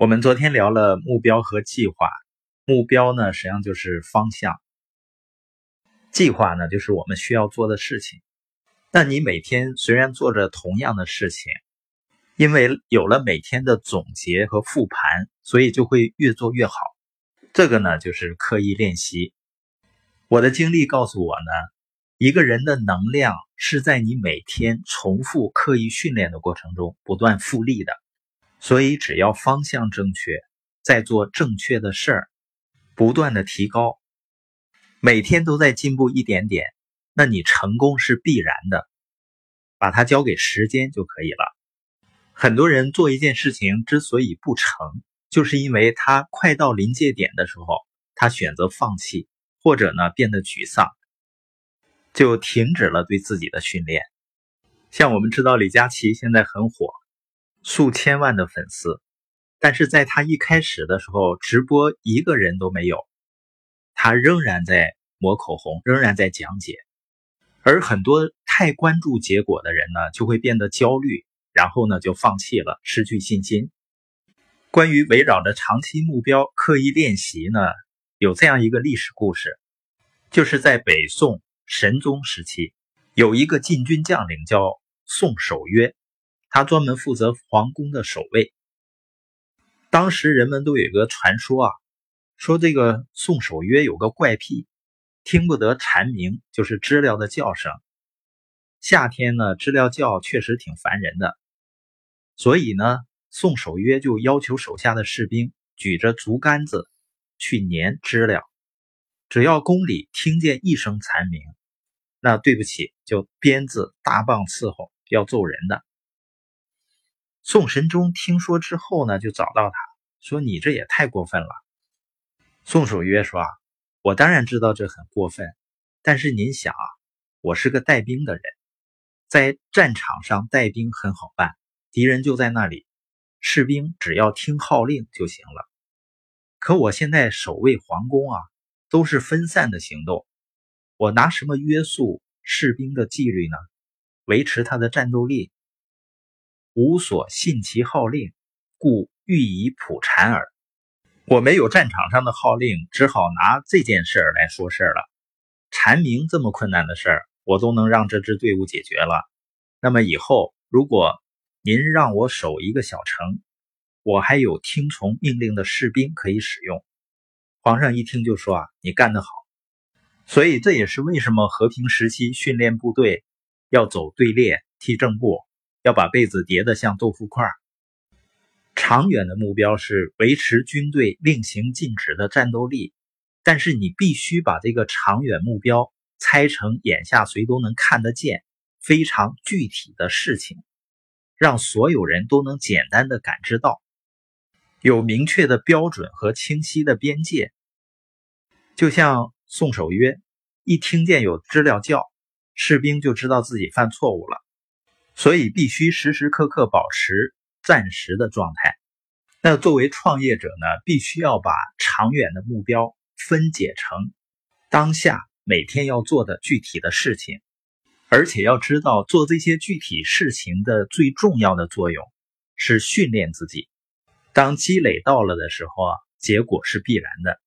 我们昨天聊了目标和计划，目标呢实际上就是方向，计划呢就是我们需要做的事情。那你每天虽然做着同样的事情，因为有了每天的总结和复盘，所以就会越做越好。这个呢就是刻意练习。我的经历告诉我呢，一个人的能量是在你每天重复刻意训练的过程中不断复利的。所以，只要方向正确，在做正确的事儿，不断的提高，每天都在进步一点点，那你成功是必然的。把它交给时间就可以了。很多人做一件事情之所以不成，就是因为他快到临界点的时候，他选择放弃，或者呢变得沮丧，就停止了对自己的训练。像我们知道李佳琦现在很火。数千万的粉丝，但是在他一开始的时候，直播一个人都没有，他仍然在抹口红，仍然在讲解。而很多太关注结果的人呢，就会变得焦虑，然后呢就放弃了，失去信心。关于围绕着长期目标刻意练习呢，有这样一个历史故事，就是在北宋神宗时期，有一个禁军将领叫宋守约。他专门负责皇宫的守卫。当时人们都有个传说啊，说这个宋守约有个怪癖，听不得蝉鸣，就是知了的叫声。夏天呢，知了叫确实挺烦人的，所以呢，宋守约就要求手下的士兵举着竹竿子去撵知了，只要宫里听见一声蝉鸣，那对不起，就鞭子大棒伺候，要揍人的。宋神宗听说之后呢，就找到他说：“你这也太过分了。”宋守约说：“啊，我当然知道这很过分，但是您想啊，我是个带兵的人，在战场上带兵很好办，敌人就在那里，士兵只要听号令就行了。可我现在守卫皇宫啊，都是分散的行动，我拿什么约束士兵的纪律呢？维持他的战斗力？”无所信其号令，故欲以普禅耳。我没有战场上的号令，只好拿这件事儿来说事儿了。蝉鸣这么困难的事儿，我都能让这支队伍解决了。那么以后，如果您让我守一个小城，我还有听从命令的士兵可以使用。皇上一听就说：“啊，你干得好。”所以这也是为什么和平时期训练部队要走队列、踢正步。要把被子叠得像豆腐块。长远的目标是维持军队令行禁止的战斗力，但是你必须把这个长远目标拆成眼下谁都能看得见、非常具体的事情，让所有人都能简单的感知到，有明确的标准和清晰的边界。就像宋守约，一听见有知了叫，士兵就知道自己犯错误了。所以必须时时刻刻保持暂时的状态。那作为创业者呢，必须要把长远的目标分解成当下每天要做的具体的事情，而且要知道做这些具体事情的最重要的作用是训练自己。当积累到了的时候啊，结果是必然的。